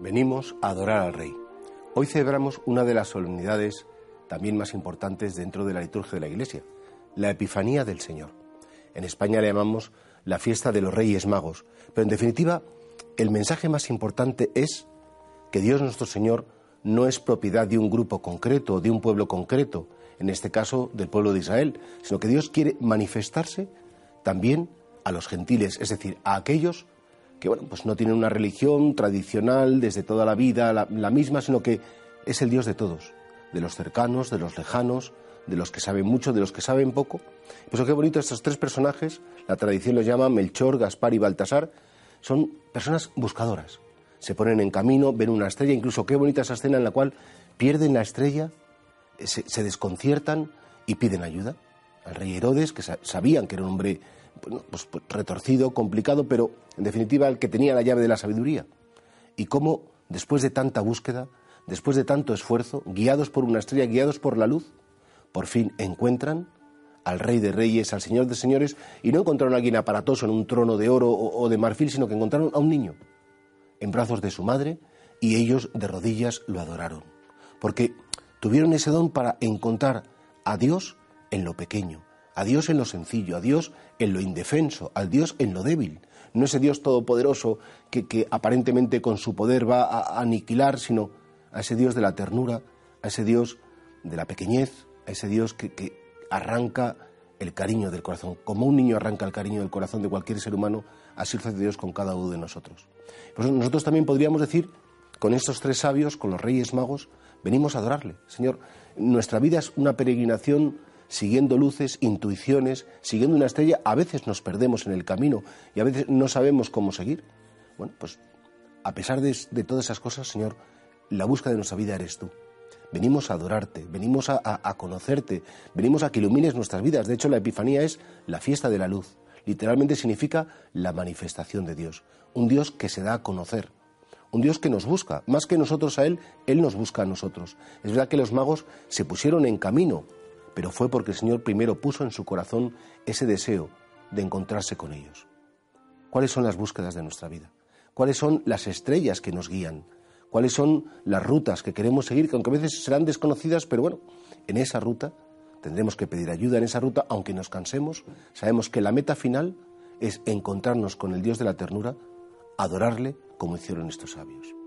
Venimos a adorar al Rey. Hoy celebramos una de las solemnidades también más importantes dentro de la liturgia de la Iglesia, la Epifanía del Señor. En España le llamamos la fiesta de los Reyes Magos, pero en definitiva el mensaje más importante es que Dios nuestro Señor no es propiedad de un grupo concreto, de un pueblo concreto, en este caso del pueblo de Israel, sino que Dios quiere manifestarse también a los gentiles, es decir, a aquellos que bueno, pues no tienen una religión tradicional desde toda la vida, la, misma, sino que es el Dios de todos, de los cercanos, de los lejanos, de los que saben mucho, de los que saben poco. Pues qué bonito estos tres personajes, la tradición los llama Melchor, Gaspar y Baltasar, son personas buscadoras. Se ponen en camino, ven una estrella, incluso qué bonita esa escena en la cual pierden la estrella, se, desconciertan y piden ayuda. Al rey Herodes, que sabían que era un hombre pues, pues, retorcido, complicado, pero en definitiva el que tenía la llave de la sabiduría. Y cómo, después de tanta búsqueda, después de tanto esfuerzo, guiados por una estrella, guiados por la luz, por fin encuentran al Rey de Reyes, al Señor de Señores, y no encontraron a alguien aparatoso en un trono de oro o, de marfil, sino que encontraron a un niño en brazos de su madre y ellos de rodillas lo adoraron. Porque tuvieron ese don para encontrar a Dios en lo pequeño, a Dios en lo sencillo, a Dios en lo indefenso, al Dios en lo débil. No ese Dios todopoderoso que, aparentemente con su poder va a aniquilar, sino a ese Dios de la ternura, a ese Dios de la pequeñez, a ese Dios que, arranca el cariño del corazón. Como un niño arranca el cariño del corazón de cualquier ser humano, así lo hace Dios con cada uno de nosotros. Pues nosotros también podríamos decir, con estos tres sabios, con los reyes magos, venimos a adorarle. Señor, nuestra vida es una peregrinación siguiendo luces, intuiciones, siguiendo una estrella. A veces nos perdemos en el camino y a veces no sabemos cómo seguir. Bueno, pues a pesar de, todas esas cosas, Señor, la búsqueda de nuestra vida eres tú. Venimos a adorarte, venimos a, conocerte, venimos a que ilumines nuestras vidas. De hecho, la Epifanía es la fiesta de la luz. Literalmente significa la manifestación de Dios. Un Dios que se da a conocer. Un Dios que nos busca. Más que nosotros a Él, Él nos busca a nosotros. Es verdad que los magos se pusieron en camino, pero fue porque el Señor primero puso en su corazón ese deseo de encontrarse con ellos. ¿Cuáles son las búsquedas de nuestra vida? ¿Cuáles son las estrellas que nos guían? cuáles son las rutas que queremos seguir, que aunque a veces serán desconocidas, pero bueno, en esa ruta tendremos que pedir ayuda en esa ruta, aunque nos cansemos, sabemos que la meta final es encontrarnos con el Dios de la ternura, adorarle como hicieron estos sabios.